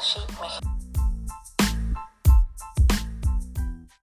Takashi Mejía.